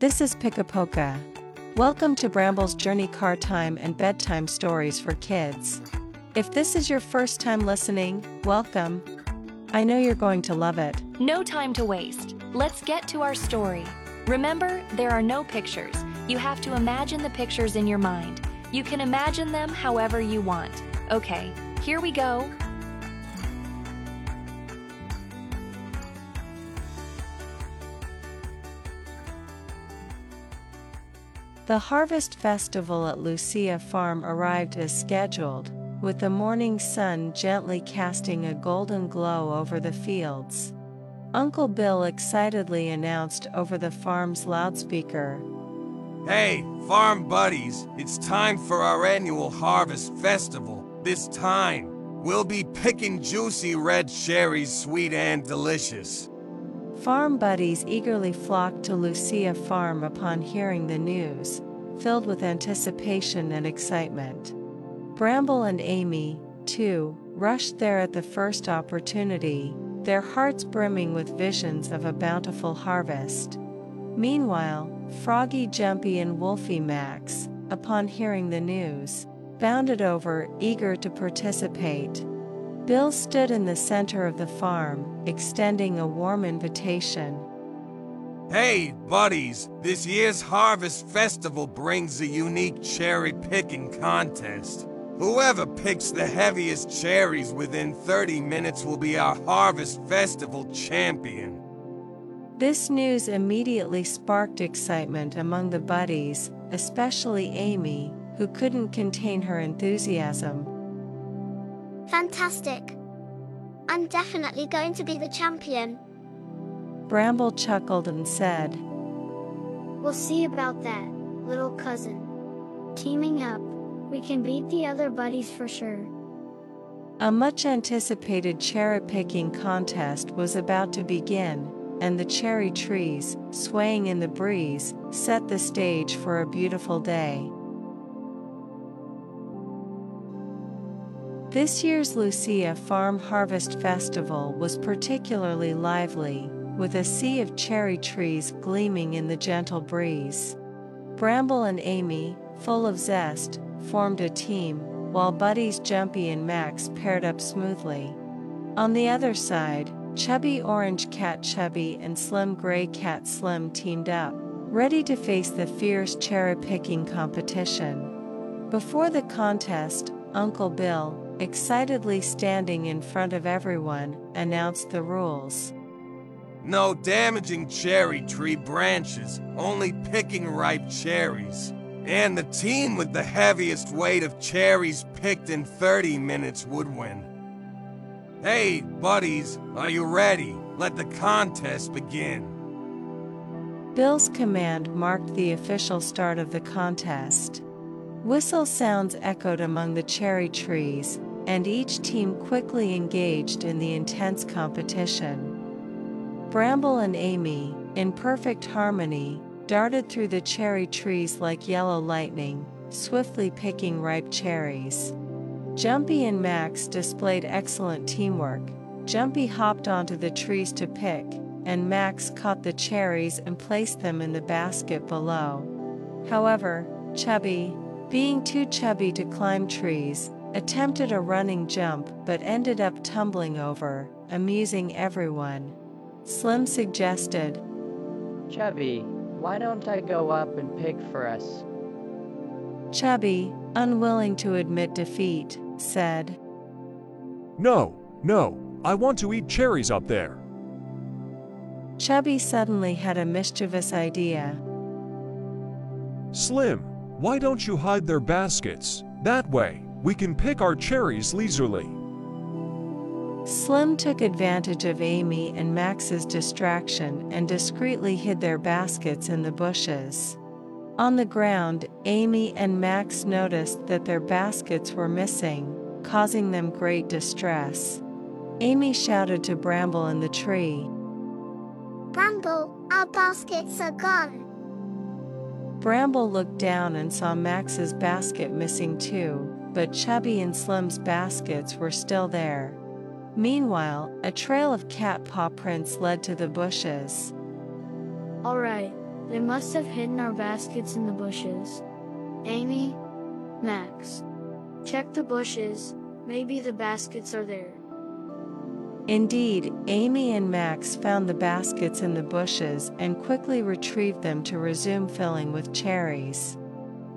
This is Pikapoka. Welcome to Bramble's Journey Car Time and Bedtime Stories for Kids. If this is your first time listening, welcome. I know you're going to love it. No time to waste. Let's get to our story. Remember, there are no pictures. You have to imagine the pictures in your mind. You can imagine them however you want. Okay, here we go. The harvest festival at Lucia Farm arrived as scheduled, with the morning sun gently casting a golden glow over the fields. Uncle Bill excitedly announced over the farm's loudspeaker Hey, farm buddies, it's time for our annual harvest festival. This time, we'll be picking juicy red cherries, sweet and delicious. Farm buddies eagerly flocked to Lucia Farm upon hearing the news, filled with anticipation and excitement. Bramble and Amy, too, rushed there at the first opportunity, their hearts brimming with visions of a bountiful harvest. Meanwhile, Froggy Jumpy and Wolfie Max, upon hearing the news, bounded over, eager to participate. Bill stood in the center of the farm, extending a warm invitation. Hey, buddies, this year's Harvest Festival brings a unique cherry picking contest. Whoever picks the heaviest cherries within 30 minutes will be our Harvest Festival champion. This news immediately sparked excitement among the buddies, especially Amy, who couldn't contain her enthusiasm. Fantastic. I'm definitely going to be the champion. Bramble chuckled and said, We'll see about that, little cousin. Teaming up, we can beat the other buddies for sure. A much anticipated cherry picking contest was about to begin, and the cherry trees, swaying in the breeze, set the stage for a beautiful day. This year's Lucia Farm Harvest Festival was particularly lively, with a sea of cherry trees gleaming in the gentle breeze. Bramble and Amy, full of zest, formed a team, while buddies Jumpy and Max paired up smoothly. On the other side, Chubby Orange Cat Chubby and Slim Gray Cat Slim teamed up, ready to face the fierce cherry picking competition. Before the contest, Uncle Bill, excitedly standing in front of everyone, announced the rules. No damaging cherry tree branches, only picking ripe cherries. And the team with the heaviest weight of cherries picked in 30 minutes would win. Hey, buddies, are you ready? Let the contest begin. Bill's command marked the official start of the contest. Whistle sounds echoed among the cherry trees, and each team quickly engaged in the intense competition. Bramble and Amy, in perfect harmony, darted through the cherry trees like yellow lightning, swiftly picking ripe cherries. Jumpy and Max displayed excellent teamwork. Jumpy hopped onto the trees to pick, and Max caught the cherries and placed them in the basket below. However, Chubby, being too chubby to climb trees, attempted a running jump but ended up tumbling over, amusing everyone. Slim suggested, Chubby, why don't I go up and pick for us? Chubby, unwilling to admit defeat, said, No, no, I want to eat cherries up there. Chubby suddenly had a mischievous idea. Slim, why don't you hide their baskets? That way, we can pick our cherries leisurely. Slim took advantage of Amy and Max's distraction and discreetly hid their baskets in the bushes. On the ground, Amy and Max noticed that their baskets were missing, causing them great distress. Amy shouted to Bramble in the tree. Bramble, our baskets are gone. Bramble looked down and saw Max's basket missing too, but Chubby and Slim's baskets were still there. Meanwhile, a trail of cat paw prints led to the bushes. Alright, They must have hidden our baskets in the bushes. Amy, Max, check the bushes, maybe the baskets are there. Indeed, Amy and Max found the baskets in the bushes and quickly retrieved them to resume filling with cherries.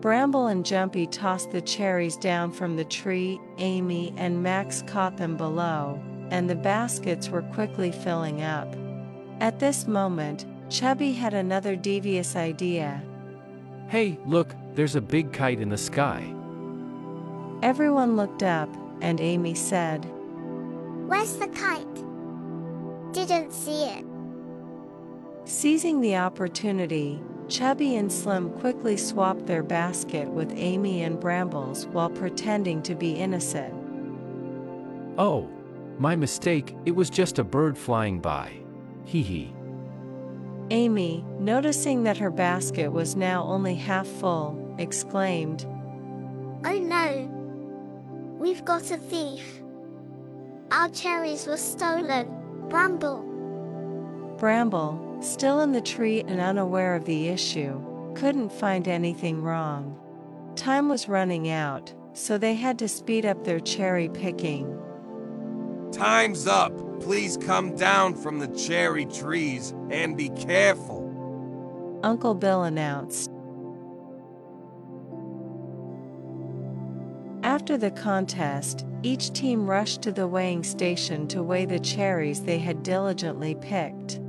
Bramble and Jumpy tossed the cherries down from the tree, Amy and Max caught them below, and the baskets were quickly filling up. At this moment, Chubby had another devious idea. Hey, look, there's a big kite in the sky. Everyone looked up, and Amy said, Where's the kite? Didn't see it. Seizing the opportunity, Chubby and Slim quickly swapped their basket with Amy and Brambles while pretending to be innocent. Oh, my mistake, it was just a bird flying by. Hee hee. Amy, noticing that her basket was now only half full, exclaimed, Oh no! We've got a thief. Our cherries were stolen. Bramble. Bramble, still in the tree and unaware of the issue, couldn't find anything wrong. Time was running out, so they had to speed up their cherry picking. Time's up. Please come down from the cherry trees and be careful. Uncle Bill announced. After the contest, each team rushed to the weighing station to weigh the cherries they had diligently picked.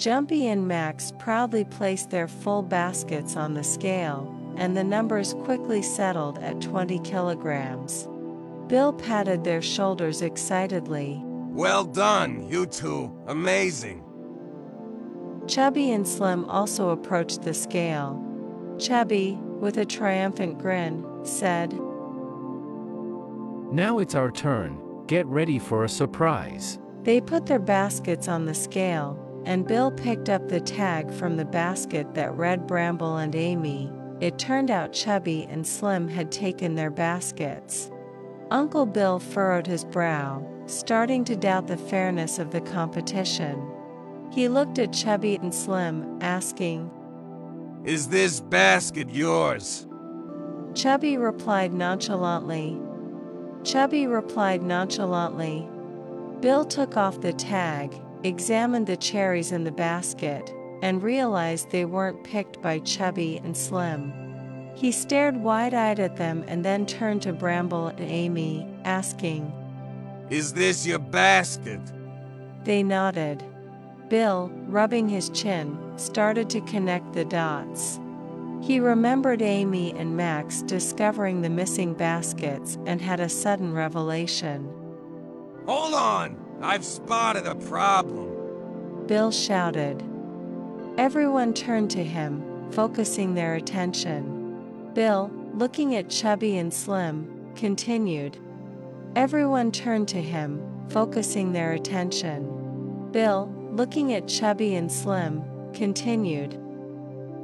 Jumpy and Max proudly placed their full baskets on the scale, and the numbers quickly settled at 20 kilograms. Bill patted their shoulders excitedly. Well done, you two. Amazing. Chubby and Slim also approached the scale. Chubby, with a triumphant grin, said, Now it's our turn. Get ready for a surprise. They put their baskets on the scale, and Bill picked up the tag from the basket that read Bramble and Amy. It turned out Chubby and Slim had taken their baskets. Uncle Bill furrowed his brow, starting to doubt the fairness of the competition. He looked at Chubby and Slim, asking, Is this basket yours? Chubby replied nonchalantly. Chubby replied nonchalantly. Bill took off the tag, examined the cherries in the basket, and realized they weren't picked by Chubby and Slim. He stared wide eyed at them and then turned to Bramble and Amy, asking, Is this your basket? They nodded. Bill, rubbing his chin, started to connect the dots. He remembered Amy and Max discovering the missing baskets and had a sudden revelation. Hold on! I've spotted a problem. Bill shouted. Everyone turned to him, focusing their attention. Bill, looking at Chubby and Slim, continued. Everyone turned to him, focusing their attention. Bill, looking at Chubby and Slim, continued.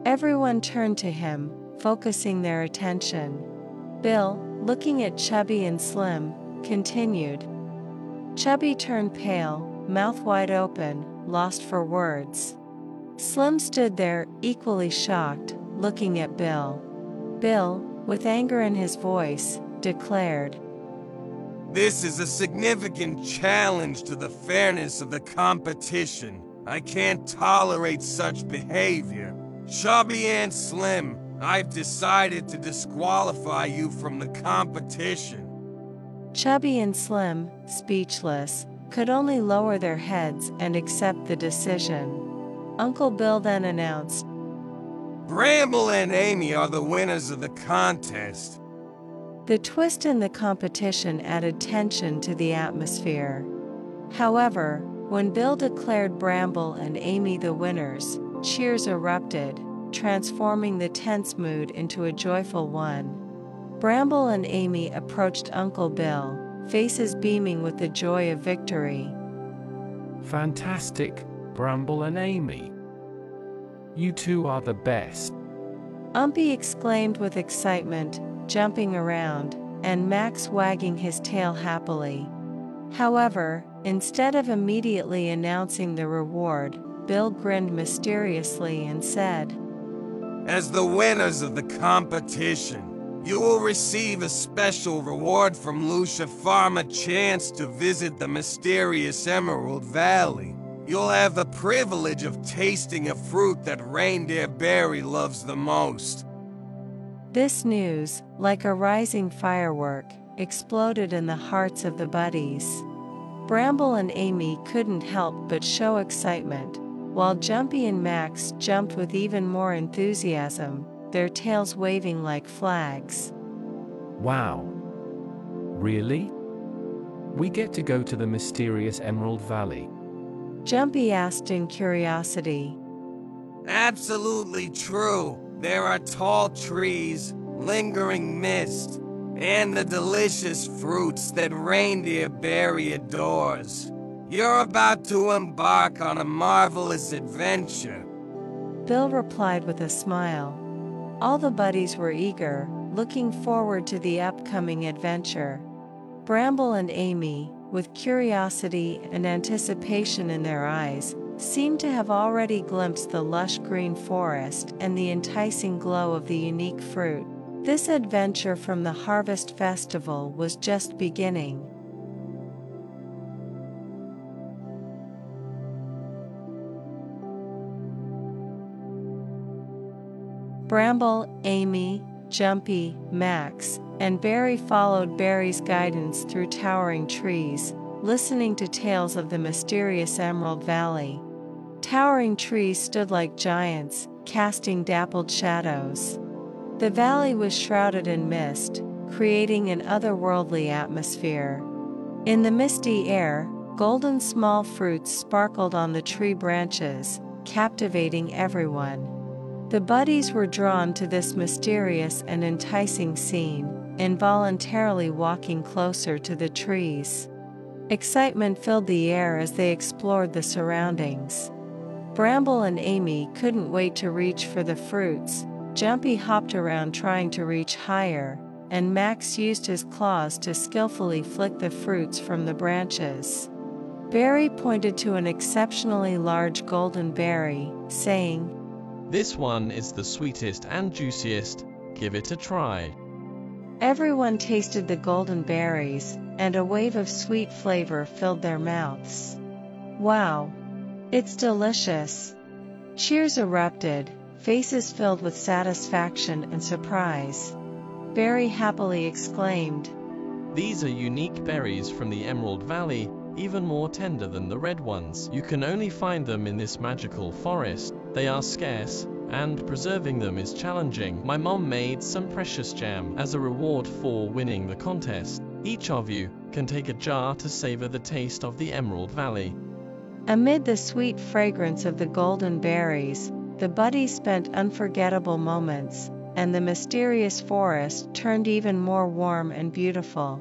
Everyone turned to him, focusing their attention. Bill, looking at Chubby and Slim, continued. Chubby turned pale, mouth wide open, lost for words. Slim stood there, equally shocked, looking at Bill. Bill, with anger in his voice, declared, This is a significant challenge to the fairness of the competition. I can't tolerate such behavior. Chubby and Slim, I've decided to disqualify you from the competition. Chubby and Slim, speechless, could only lower their heads and accept the decision. Uncle Bill then announced, Bramble and Amy are the winners of the contest. The twist in the competition added tension to the atmosphere. However, when Bill declared Bramble and Amy the winners, cheers erupted, transforming the tense mood into a joyful one. Bramble and Amy approached Uncle Bill, faces beaming with the joy of victory. Fantastic, Bramble and Amy. You two are the best. Jumpy exclaimed with excitement, jumping around, and Max wagging his tail happily. However, instead of immediately announcing the reward, Bill grinned mysteriously and said, As the winners of the competition, you will receive a special reward from Lucia Farm a chance to visit the mysterious Emerald Valley. You'll have the privilege of tasting a fruit that Reindeer Berry loves the most. This news, like a rising firework, exploded in the hearts of the buddies. Bramble and Amy couldn't help but show excitement, while Jumpy and Max jumped with even more enthusiasm, their tails waving like flags. Wow. Really? We get to go to the mysterious Emerald Valley. Jumpy asked in curiosity. Absolutely true. There are tall trees, lingering mist, and the delicious fruits that Reindeer Berry adores. You're about to embark on a marvelous adventure. Bill replied with a smile. All the buddies were eager, looking forward to the upcoming adventure. Bramble and Amy, with curiosity and anticipation in their eyes, seemed to have already glimpsed the lush green forest and the enticing glow of the unique fruit. This adventure from the Harvest Festival was just beginning. Bramble, Amy, Jumpy, Max, and Berry followed Berry's guidance through towering trees, listening to tales of the mysterious Emerald Valley. Towering trees stood like giants, casting dappled shadows. The valley was shrouded in mist, creating an otherworldly atmosphere. In the misty air, golden small fruits sparkled on the tree branches, captivating everyone. The buddies were drawn to this mysterious and enticing scene, involuntarily walking closer to the trees. Excitement filled the air as they explored the surroundings. Bramble and Amy couldn't wait to reach for the fruits. Jumpy hopped around trying to reach higher, and Max used his claws to skillfully flick the fruits from the branches. Berry pointed to an exceptionally large golden berry, saying, This one is the sweetest and juiciest. Give it a try. Everyone tasted the golden berries, and a wave of sweet flavor filled their mouths. Wow! It's delicious! Cheers erupted, faces filled with satisfaction and surprise. Berry happily exclaimed, These are unique berries from the Emerald Valley, even more tender than the red ones. You can only find them in this magical forest. They are scarce, and preserving them is challenging. My mom made some precious jam as a reward for winning the contest. Each of you can take a jar to savor the taste of the Emerald Valley. Amid the sweet fragrance of the golden berries, the buddies spent unforgettable moments, and the mysterious forest turned even more warm and beautiful.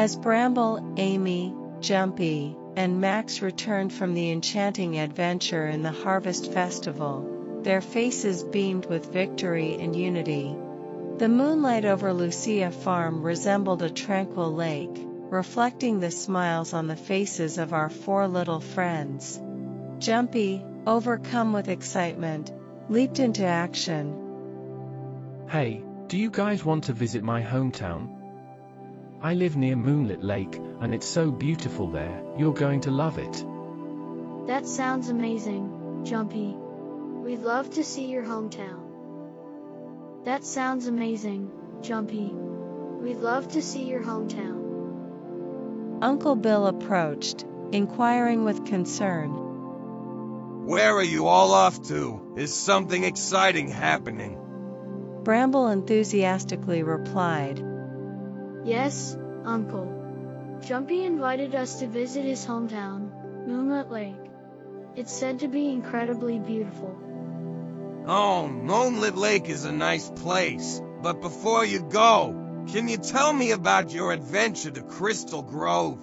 As Bramble, Amy, Jumpy, and Max returned from the enchanting adventure in the Harvest Festival, their faces beamed with victory and unity. The moonlight over Lucia Farm resembled a tranquil lake, reflecting the smiles on the faces of our four little friends. Jumpy, overcome with excitement, leaped into action. Hey, do you guys want to visit my hometown? I live near Moonlit Lake, and it's so beautiful there, you're going to love it. That sounds amazing, Jumpy. We'd love to see your hometown. That sounds amazing, Jumpy. We'd love to see your hometown. Uncle Bill approached, inquiring with concern. Where are you all off to? Is something exciting happening? Bramble enthusiastically replied, Yes, Uncle. Jumpy invited us to visit his hometown, Moonlit Lake. It's said to be incredibly beautiful. Oh, Moonlit Lake is a nice place. But before you go, can you tell me about your adventure to Crystal Grove?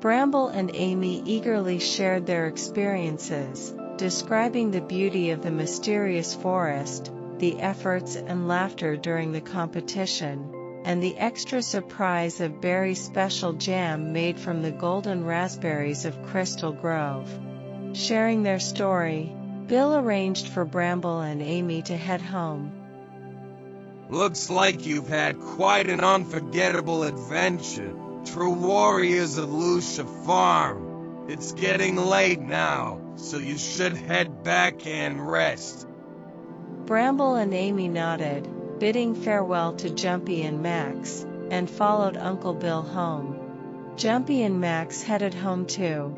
Bramble and Amy eagerly shared their experiences, describing the beauty of the mysterious forest, the efforts and laughter during the competition, and the extra surprise of berry special jam made from the golden raspberries of Crystal Grove. Sharing their story, Bill arranged for Bramble and Amy to head home. Looks like you've had quite an unforgettable adventure. True warriors of Lucia Farm. It's getting late now, so you should head back and rest. Bramble and Amy nodded, bidding farewell to Jumpy and Max, and followed Uncle Bill home. Jumpy and Max headed home too.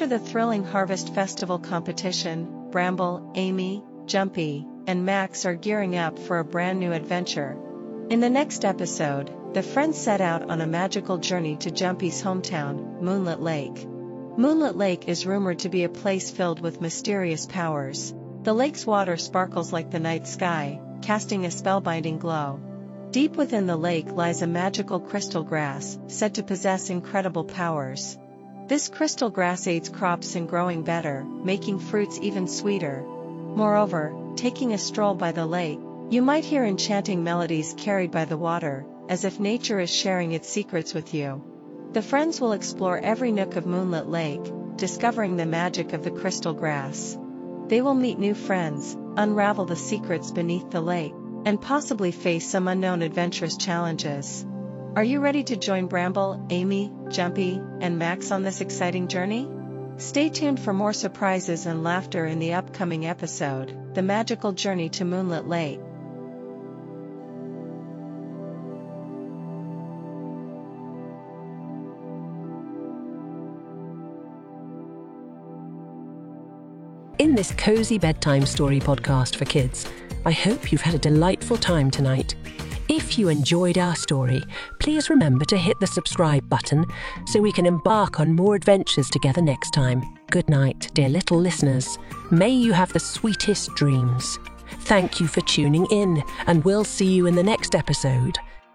After the thrilling Harvest Festival competition, Bramble, Amy, Jumpy, and Max are gearing up for a brand new adventure. In the next episode, the friends set out on a magical journey to Jumpy's hometown, Moonlit Lake. Moonlit Lake is rumored to be a place filled with mysterious powers. The lake's water sparkles like the night sky, casting a spellbinding glow. Deep within the lake lies a magical crystal grass, said to possess incredible powers. This crystal grass aids crops in growing better, making fruits even sweeter. Moreover, taking a stroll by the lake, you might hear enchanting melodies carried by the water, as if nature is sharing its secrets with you. The friends will explore every nook of Moonlit Lake, discovering the magic of the crystal grass. They will meet new friends, unravel the secrets beneath the lake, and possibly face some unknown adventurous challenges. Are you ready to join Bramble, Amy, Jumpy, and Max on this exciting journey? Stay tuned for more surprises and laughter in the upcoming episode, The Magical Journey to Moonlit Lake. In this cozy bedtime story podcast for kids, I hope you've had a delightful time tonight. If you enjoyed our story, please remember to hit the subscribe button so we can embark on more adventures together next time. Good night, dear little listeners. May you have the sweetest dreams. Thank you for tuning in, and we'll see you in the next episode